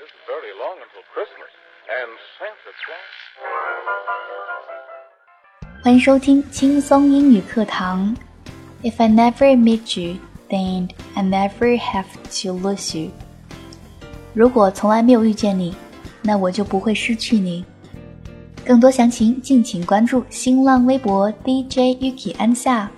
isn't very long until Christmas, and Santa Claus. 欢迎收听轻松英语课堂。If I never meet you, then I never have to lose you. 如果从来没有遇见你，那我就不会失去你。更多详情，敬请关注新浪微博 DJ Yuki 安夏。